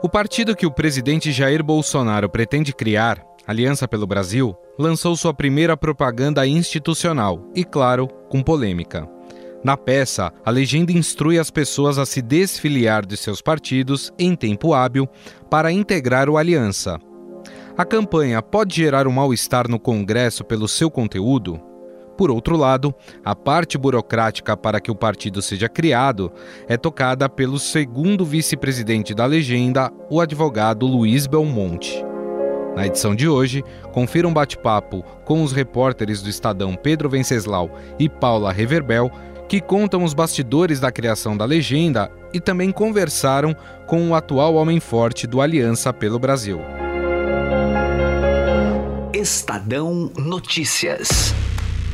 O partido que o presidente Jair Bolsonaro pretende criar, Aliança pelo Brasil, lançou sua primeira propaganda institucional e, claro, com polêmica. Na peça, a legenda instrui as pessoas a se desfiliar de seus partidos em tempo hábil para integrar o Aliança. A campanha pode gerar um mal-estar no Congresso pelo seu conteúdo? Por outro lado, a parte burocrática para que o partido seja criado é tocada pelo segundo vice-presidente da legenda, o advogado Luiz Belmonte. Na edição de hoje, confira um bate-papo com os repórteres do Estadão Pedro Venceslau e Paula Reverbel, que contam os bastidores da criação da legenda e também conversaram com o atual homem forte do Aliança pelo Brasil. Estadão Notícias.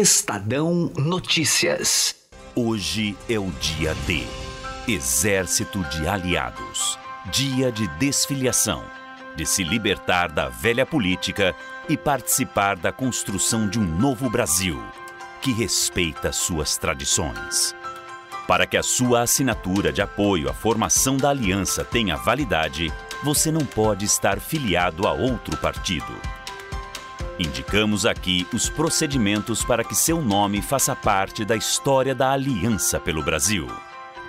Estadão Notícias. Hoje é o dia D. Exército de Aliados. Dia de desfiliação. De se libertar da velha política e participar da construção de um novo Brasil que respeita suas tradições. Para que a sua assinatura de apoio à formação da aliança tenha validade, você não pode estar filiado a outro partido. Indicamos aqui os procedimentos para que seu nome faça parte da história da Aliança pelo Brasil.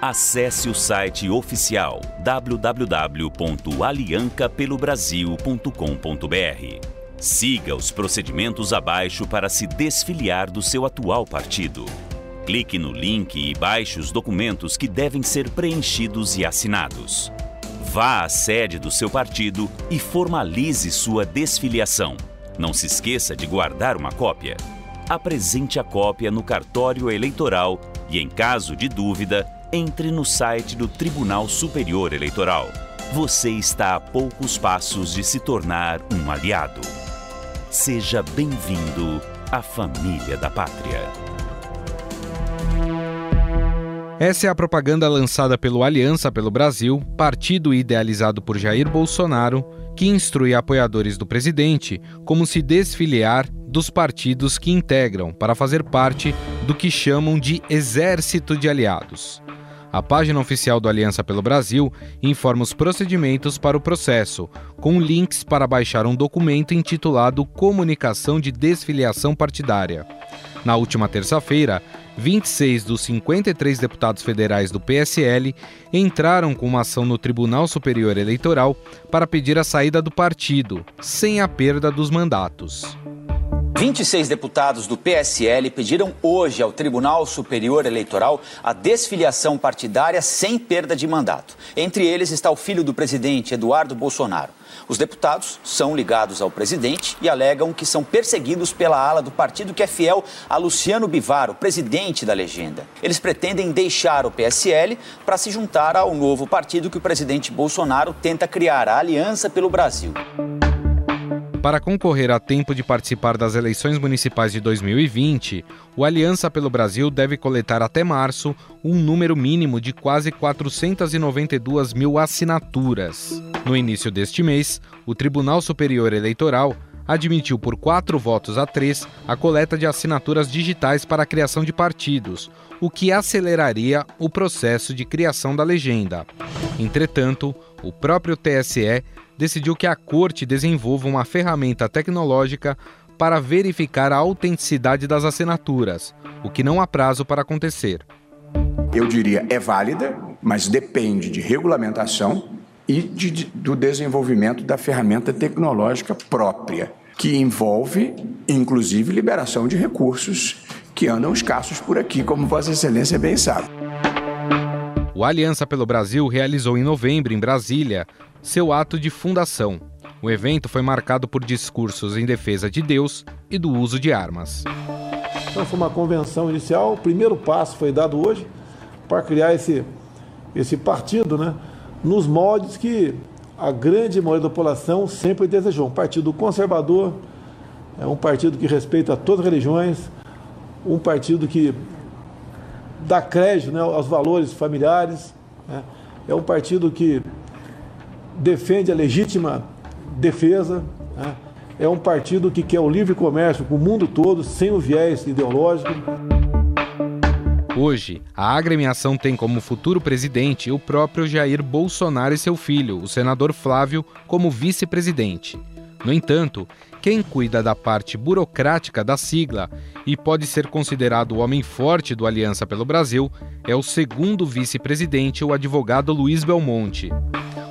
Acesse o site oficial www.aliancapelobrasil.com.br. Siga os procedimentos abaixo para se desfiliar do seu atual partido. Clique no link e baixe os documentos que devem ser preenchidos e assinados. Vá à sede do seu partido e formalize sua desfiliação. Não se esqueça de guardar uma cópia. Apresente a cópia no cartório eleitoral e, em caso de dúvida, entre no site do Tribunal Superior Eleitoral. Você está a poucos passos de se tornar um aliado. Seja bem-vindo à família da pátria. Essa é a propaganda lançada pelo Aliança pelo Brasil, partido idealizado por Jair Bolsonaro, que instrui apoiadores do presidente como se desfiliar dos partidos que integram para fazer parte do que chamam de Exército de Aliados. A página oficial do Aliança pelo Brasil informa os procedimentos para o processo, com links para baixar um documento intitulado Comunicação de Desfiliação Partidária. Na última terça-feira, 26 dos 53 deputados federais do PSL entraram com uma ação no Tribunal Superior Eleitoral para pedir a saída do partido, sem a perda dos mandatos. 26 deputados do PSL pediram hoje ao Tribunal Superior Eleitoral a desfiliação partidária sem perda de mandato. Entre eles está o filho do presidente, Eduardo Bolsonaro. Os deputados são ligados ao presidente e alegam que são perseguidos pela ala do partido que é fiel a Luciano Bivar, o presidente da legenda. Eles pretendem deixar o PSL para se juntar ao novo partido que o presidente Bolsonaro tenta criar, a Aliança pelo Brasil. Para concorrer a tempo de participar das eleições municipais de 2020, o Aliança pelo Brasil deve coletar até março um número mínimo de quase 492 mil assinaturas. No início deste mês, o Tribunal Superior Eleitoral admitiu por quatro votos a três a coleta de assinaturas digitais para a criação de partidos, o que aceleraria o processo de criação da legenda. Entretanto, o próprio TSE decidiu que a corte desenvolva uma ferramenta tecnológica para verificar a autenticidade das assinaturas, o que não há prazo para acontecer. Eu diria é válida, mas depende de regulamentação e de, do desenvolvimento da ferramenta tecnológica própria, que envolve, inclusive, liberação de recursos que andam escassos por aqui, como Vossa Excelência bem sabe. O Aliança pelo Brasil realizou em novembro, em Brasília, seu ato de fundação. O evento foi marcado por discursos em defesa de Deus e do uso de armas. Então foi uma convenção inicial, o primeiro passo foi dado hoje para criar esse, esse partido, né, nos moldes que a grande maioria da população sempre desejou. Um partido conservador, é um partido que respeita todas as religiões, um partido que dá crédito né, aos valores familiares, né, é um partido que defende a legítima defesa, né, é um partido que quer o livre comércio com o mundo todo, sem o viés ideológico. Hoje, a agremiação tem como futuro presidente o próprio Jair Bolsonaro e seu filho, o senador Flávio, como vice-presidente. No entanto, quem cuida da parte burocrática da sigla e pode ser considerado o homem forte do Aliança pelo Brasil é o segundo vice-presidente, o advogado Luiz Belmonte.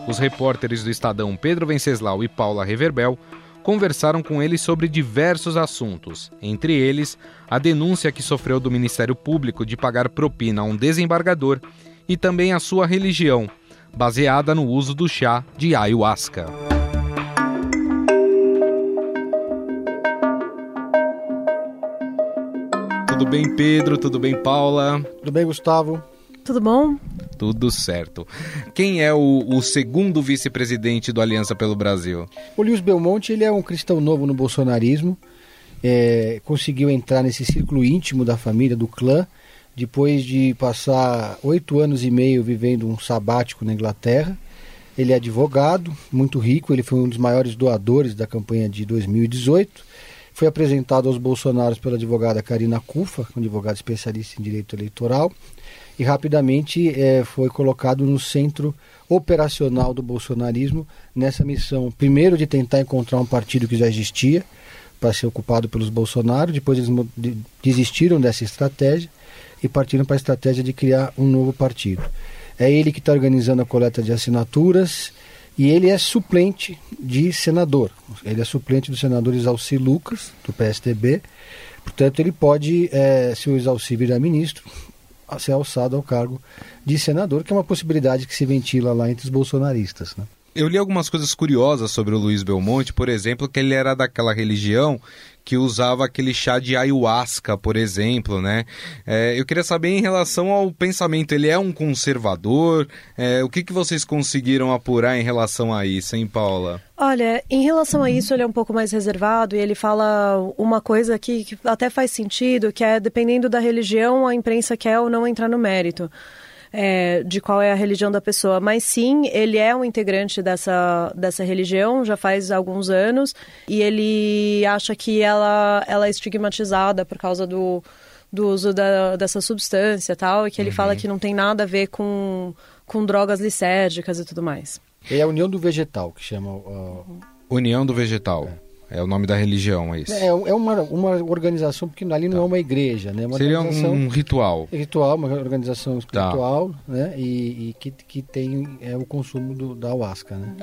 Os repórteres do Estadão Pedro Venceslau e Paula Reverbel conversaram com ele sobre diversos assuntos, entre eles a denúncia que sofreu do Ministério Público de pagar propina a um desembargador e também a sua religião, baseada no uso do chá de ayahuasca. Tudo bem, Pedro? Tudo bem, Paula? Tudo bem, Gustavo? Tudo bom? Tudo certo. Quem é o, o segundo vice-presidente do Aliança pelo Brasil? O Luiz Belmonte ele é um cristão novo no bolsonarismo. É, conseguiu entrar nesse círculo íntimo da família, do clã, depois de passar oito anos e meio vivendo um sabático na Inglaterra. Ele é advogado, muito rico, ele foi um dos maiores doadores da campanha de 2018. Foi apresentado aos bolsonaros pela advogada Karina Cufa, um advogada especialista em direito eleitoral e rapidamente é, foi colocado no centro operacional do bolsonarismo nessa missão, primeiro de tentar encontrar um partido que já existia para ser ocupado pelos Bolsonaro, depois eles desistiram dessa estratégia e partiram para a estratégia de criar um novo partido. É ele que está organizando a coleta de assinaturas e ele é suplente de senador. Ele é suplente do senador Isalci Lucas, do PSDB. Portanto, ele pode, é, se o Isalci virar ministro, ser alçado ao cargo de senador, que é uma possibilidade que se ventila lá entre os bolsonaristas. Né? Eu li algumas coisas curiosas sobre o Luiz Belmonte, por exemplo, que ele era daquela religião que usava aquele chá de ayahuasca, por exemplo, né? É, eu queria saber em relação ao pensamento, ele é um conservador? É, o que, que vocês conseguiram apurar em relação a isso, hein, Paula? Olha, em relação a isso, ele é um pouco mais reservado e ele fala uma coisa que, que até faz sentido, que é dependendo da religião, a imprensa quer ou não entrar no mérito é, de qual é a religião da pessoa, mas sim, ele é um integrante dessa, dessa religião já faz alguns anos e ele acha que ela, ela é estigmatizada por causa do, do uso da, dessa substância tal, e que ele uhum. fala que não tem nada a ver com, com drogas licérgicas e tudo mais. É a União do Vegetal que chama. Uh... União do Vegetal. É. É o nome da religião, é isso? É, é uma, uma organização, porque ali não tá. é uma igreja, né? É uma Seria um ritual. Ritual, uma organização tá. espiritual, tá. né? E, e, que, que tem é, o consumo do, da ayahuasca, né?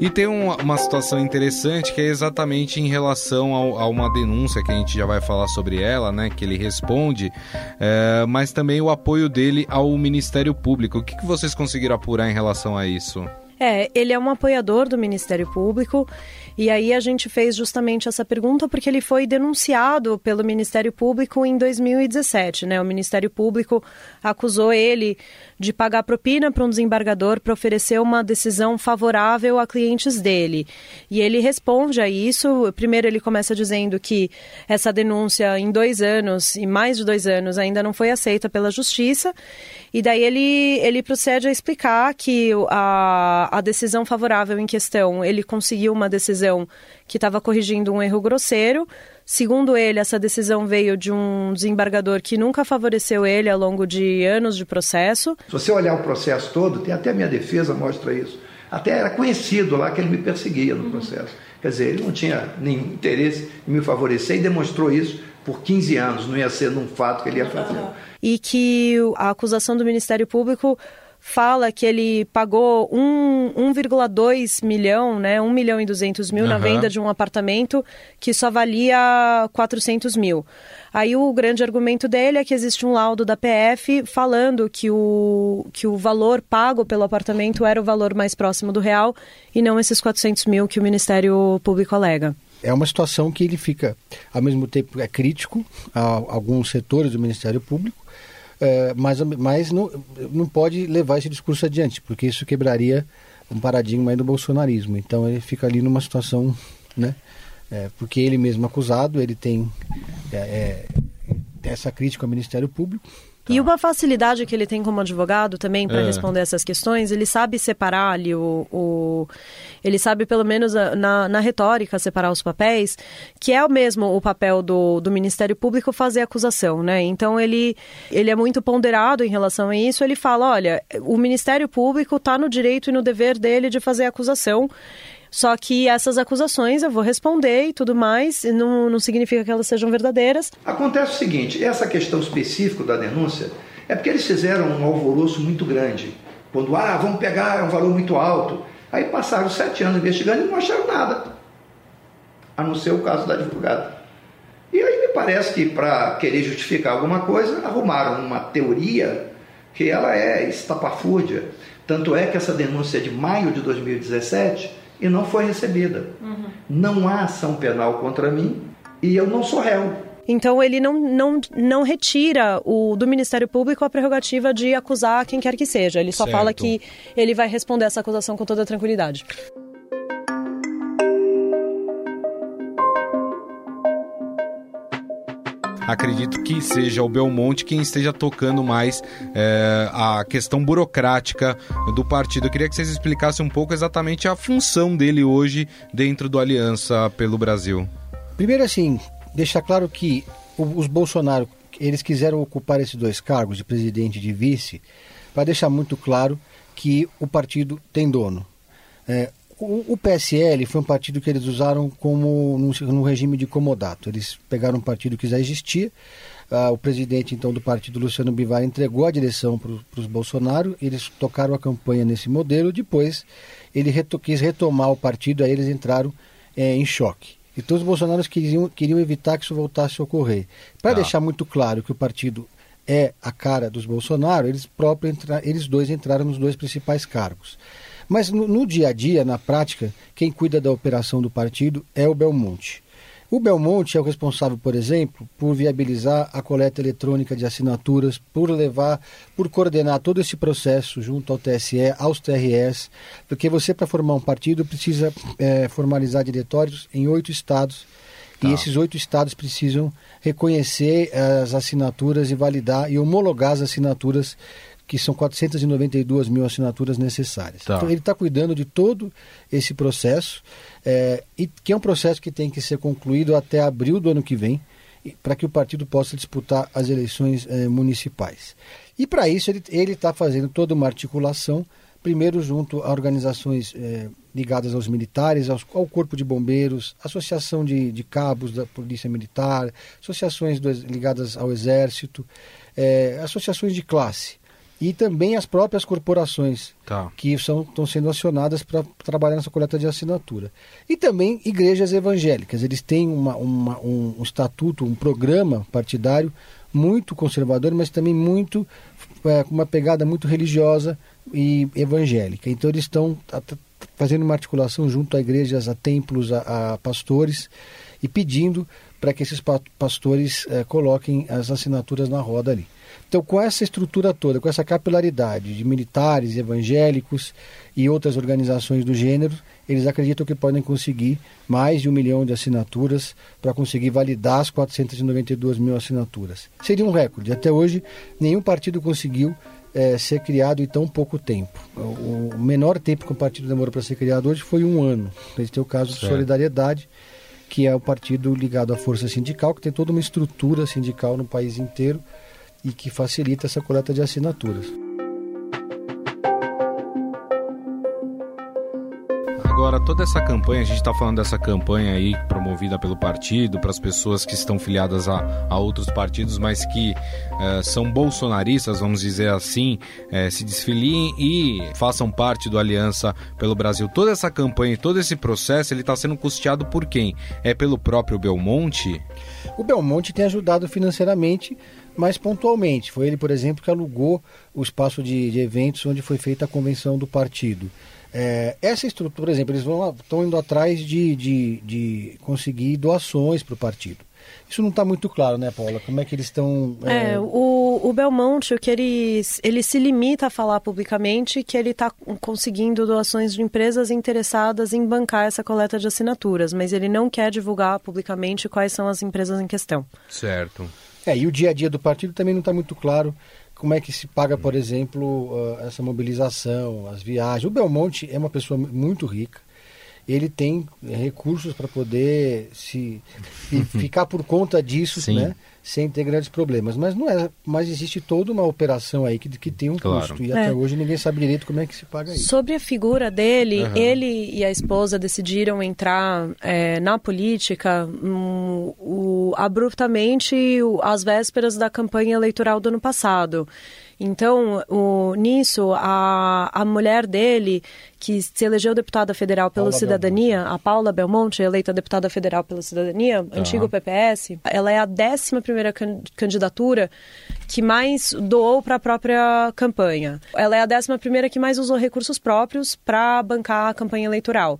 E tem uma, situação interessante que é exatamente em relação ao, a uma denúncia que a gente já vai falar sobre ela, né? Que ele responde, é, mas também o apoio dele ao Ministério Público. O que, que vocês conseguiram apurar em relação a isso? É, ele é um apoiador do Ministério Público e aí a gente fez justamente essa pergunta porque ele foi denunciado pelo Ministério Público em 2017, né? O Ministério Público acusou ele de pagar propina para um desembargador para oferecer uma decisão favorável a clientes dele. E ele responde a isso. Primeiro, ele começa dizendo que essa denúncia em dois anos e mais de dois anos ainda não foi aceita pela justiça. E daí ele, ele procede a explicar que a, a decisão favorável em questão, ele conseguiu uma decisão que estava corrigindo um erro grosseiro. Segundo ele, essa decisão veio de um desembargador que nunca favoreceu ele ao longo de anos de processo. Se você olhar o processo todo, tem até minha defesa mostra isso. Até era conhecido lá que ele me perseguia no processo. Quer dizer, ele não tinha nenhum interesse em me favorecer e demonstrou isso por 15 anos, não ia ser num fato que ele ia fazer. E que a acusação do Ministério Público fala que ele pagou 1,2 milhão, né, 1 milhão e 200 mil uhum. na venda de um apartamento que só valia 400 mil. Aí o grande argumento dele é que existe um laudo da PF falando que o, que o valor pago pelo apartamento era o valor mais próximo do real e não esses 400 mil que o Ministério Público alega. É uma situação que ele fica, ao mesmo tempo, é crítico a alguns setores do Ministério Público, é, mas, mas não, não pode levar esse discurso adiante, porque isso quebraria um paradigma do bolsonarismo. Então ele fica ali numa situação, né? É, porque ele mesmo acusado, ele tem é, é essa crítica ao Ministério Público, Tá. E uma facilidade que ele tem como advogado também para é. responder essas questões, ele sabe separar ali o, o ele sabe pelo menos na, na, retórica separar os papéis, que é o mesmo o papel do, do Ministério Público fazer acusação, né? Então ele, ele é muito ponderado em relação a isso, ele fala, olha, o Ministério Público está no direito e no dever dele de fazer acusação só que essas acusações eu vou responder e tudo mais, e não, não significa que elas sejam verdadeiras. Acontece o seguinte: essa questão específica da denúncia é porque eles fizeram um alvoroço muito grande. Quando, ah, vamos pegar, é um valor muito alto. Aí passaram sete anos investigando e não acharam nada, a não ser o caso da advogada. E aí me parece que para querer justificar alguma coisa, arrumaram uma teoria que ela é estapafúrdia. Tanto é que essa denúncia é de maio de 2017 e não foi recebida. Uhum. Não há ação penal contra mim e eu não sou réu. Então ele não, não, não retira o, do Ministério Público a prerrogativa de acusar quem quer que seja. Ele só certo. fala que ele vai responder essa acusação com toda tranquilidade. Acredito que seja o Belmonte quem esteja tocando mais é, a questão burocrática do partido. Eu queria que vocês explicassem um pouco exatamente a função dele hoje dentro do Aliança pelo Brasil. Primeiro, assim, deixar claro que os Bolsonaro eles quiseram ocupar esses dois cargos de presidente e de vice para deixar muito claro que o partido tem dono. É, o, PSL foi um partido que eles usaram como no, regime de comodato. Eles pegaram um partido que já existia. Ah, o presidente então do partido, Luciano Bivar, entregou a direção para os Bolsonaro. Eles tocaram a campanha nesse modelo. Depois ele reto, quis retomar o partido. Aí eles entraram é, em choque. Então os bolsonaros queriam, queriam evitar que isso voltasse a ocorrer. Para ah. deixar muito claro que o partido é a cara dos Bolsonaro, eles próprios eles dois entraram nos dois principais cargos. Mas no, no dia a dia, na prática, quem cuida da operação do partido é o Belmonte. O Belmonte é o responsável, por exemplo, por viabilizar a coleta eletrônica de assinaturas, por levar, por coordenar todo esse processo junto ao TSE, aos TRS, porque você, para formar um partido, precisa é, formalizar diretórios em oito estados. Tá. E esses oito estados precisam reconhecer as assinaturas e validar e homologar as assinaturas que são 492 mil assinaturas necessárias. Tá. Então ele está cuidando de todo esse processo, é, e que é um processo que tem que ser concluído até abril do ano que vem, para que o partido possa disputar as eleições é, municipais. E para isso ele está fazendo toda uma articulação, primeiro junto a organizações é, ligadas aos militares, aos, ao Corpo de Bombeiros, Associação de, de Cabos da Polícia Militar, associações do, ligadas ao Exército, associações de classe e também as próprias corporações tá. que são, estão sendo acionadas para trabalhar nessa coleta de assinatura. E também igrejas evangélicas. Eles têm uma, uma, um, um, estatuto, um programa partidário muito conservador, mas também muito é, com uma pegada muito religiosa e evangélica. Então eles estão fazendo uma articulação junto a igrejas, a templos, a, a pastores e pedindo para que esses pastores é, coloquem as assinaturas na roda ali. Então, com essa estrutura toda, com essa capilaridade de militares, evangélicos e outras organizações do gênero, eles acreditam que podem conseguir mais de um milhão de assinaturas para conseguir validar as 492 mil assinaturas. Seria um recorde. Até hoje, nenhum partido conseguiu é, ser criado em tão pouco tempo. O, menor tempo que o partido demorou para ser criado hoje foi um ano. Esse é o caso certo. de Solidariedade, que é o partido ligado à força sindical, que tem toda uma estrutura sindical no país inteiro e que facilita essa coleta de assinaturas. Agora, toda essa campanha, a gente está falando dessa campanha aí promovida pelo partido, para as pessoas que estão filiadas a, a outros partidos, mas que uh, são bolsonaristas, vamos dizer assim, uh, se desfiliem e façam parte do Aliança pelo Brasil. Toda essa campanha, todo esse processo, ele está sendo custeado por quem? É pelo próprio Belmonte? O Belmonte tem ajudado financeiramente mas pontualmente. Foi ele, por exemplo, que alugou o espaço de, de eventos onde foi feita a convenção do partido. É, essa estrutura, por exemplo, eles vão, estão indo atrás de, de, de conseguir doações para o partido. Isso não está muito claro, né, Paula? Como é que eles estão. É, é, o, o Belmonte, o que ele, ele se limita a falar publicamente que ele está conseguindo doações de empresas interessadas em bancar essa coleta de assinaturas, mas ele não quer divulgar publicamente quais são as empresas em questão. Certo. É, e o dia a dia do partido também não está muito claro como é que se paga, por exemplo, essa mobilização, as viagens. O Belmonte é uma pessoa muito rica ele tem recursos para poder se ficar por conta disso, Sim. né? Sem ter grandes problemas. Mas não é, mas existe toda uma operação aí que, que tem um claro. custo. E é. até hoje ninguém sabe direito como é que se paga isso. Sobre a figura dele, uhum. ele e a esposa decidiram entrar é, na política um, o, abruptamente às vésperas da campanha eleitoral do ano passado. Então, o, nisso, a, a mulher dele, que se elegeu deputada federal pela Paula Cidadania, Belmonte. a Paula Belmonte, eleita deputada federal pela Cidadania, tá. antigo PPS, ela é a 11 primeira candidatura que mais doou para a própria campanha. Ela é a 11 primeira que mais usou recursos próprios para bancar a campanha eleitoral.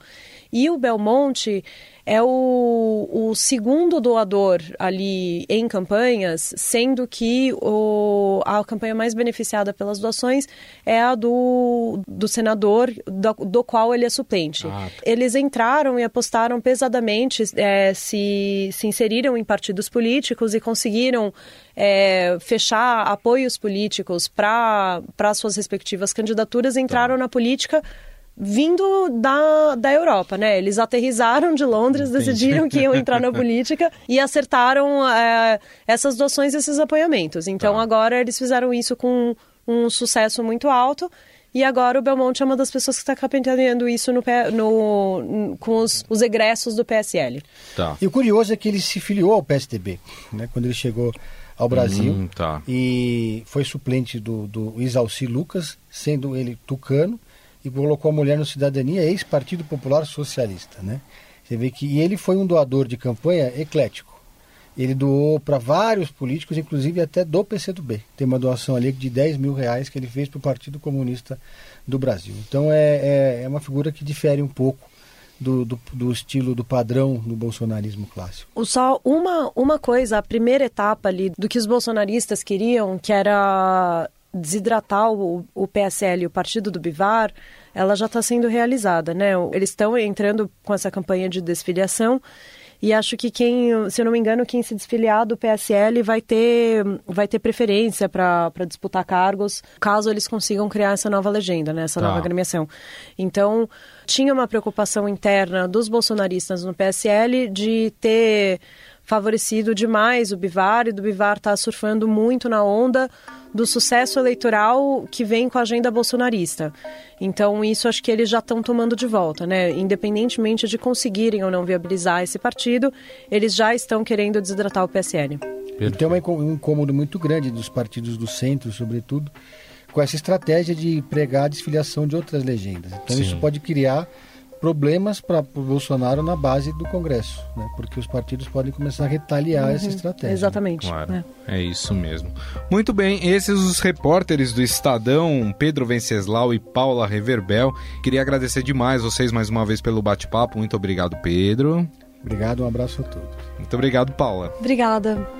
E o Belmonte é o, o, segundo doador ali em campanhas, sendo que o, a campanha mais beneficiada pelas doações é a do, do senador, do, do qual ele é suplente. Ah. Tá. Eles entraram e apostaram pesadamente, é, se, se inseriram em partidos políticos e conseguiram é, fechar apoios políticos para suas respectivas candidaturas, entraram tá. na política vindo da, da Europa, né? Eles aterrizaram de Londres, Entendi. decidiram que iam entrar na política e acertaram é, essas doações, esses apoiamentos. Então tá. agora eles fizeram isso com um sucesso muito alto. E agora o Belmonte é uma das pessoas que está capitaneando isso no, no, com os, os egressos do PSL. Tá. E o curioso é que ele se filiou ao PSDB, né? Quando ele chegou ao Brasil. Hum, tá. E foi suplente do, do Isalci Lucas, sendo ele tucano e colocou a mulher no Cidadania, ex-Partido Popular Socialista, né? Você vê que ele foi um doador de campanha eclético. Ele doou para vários políticos, inclusive até do PCdoB. Tem uma doação ali de 10 mil reais que ele fez para o Partido Comunista do Brasil. Então é, é, é uma figura que difere um pouco do, do, do, estilo, do padrão do bolsonarismo clássico. Só uma, uma coisa, a primeira etapa ali do que os bolsonaristas queriam, que era desidratar o, o PSL, o partido do Bivar, ela já está sendo realizada, né? Eles estão entrando com essa campanha de desfiliação e acho que quem, se eu não me engano, quem se desfiliar do PSL vai ter, vai ter preferência para disputar cargos, caso eles consigam criar essa nova legenda, né? essa tá. nova agremiação. Então, tinha uma preocupação interna dos bolsonaristas no PSL de ter favorecido demais o Bivar e do Bivar estar tá surfando muito na onda do sucesso eleitoral que vem com a agenda bolsonarista. Então, isso acho que eles já estão tomando de volta, né? Independentemente de conseguirem ou não viabilizar esse partido, eles já estão querendo desidratar o PSL. E tem um incômodo muito grande dos partidos do centro, sobretudo, com essa estratégia de pregar a desfiliação de outras legendas. Então, Sim. isso pode criar problemas para o Bolsonaro na base do Congresso, né? porque os partidos podem começar a retaliar uhum, essa estratégia. Exatamente. Claro, é. é. isso mesmo. Muito bem, esses os repórteres do Estadão, Pedro Venceslau e Paula Reverbel. Queria agradecer demais vocês mais uma vez pelo bate-papo. Muito obrigado, Pedro. Obrigado, um abraço a todos. Muito obrigado, Paula. Obrigada.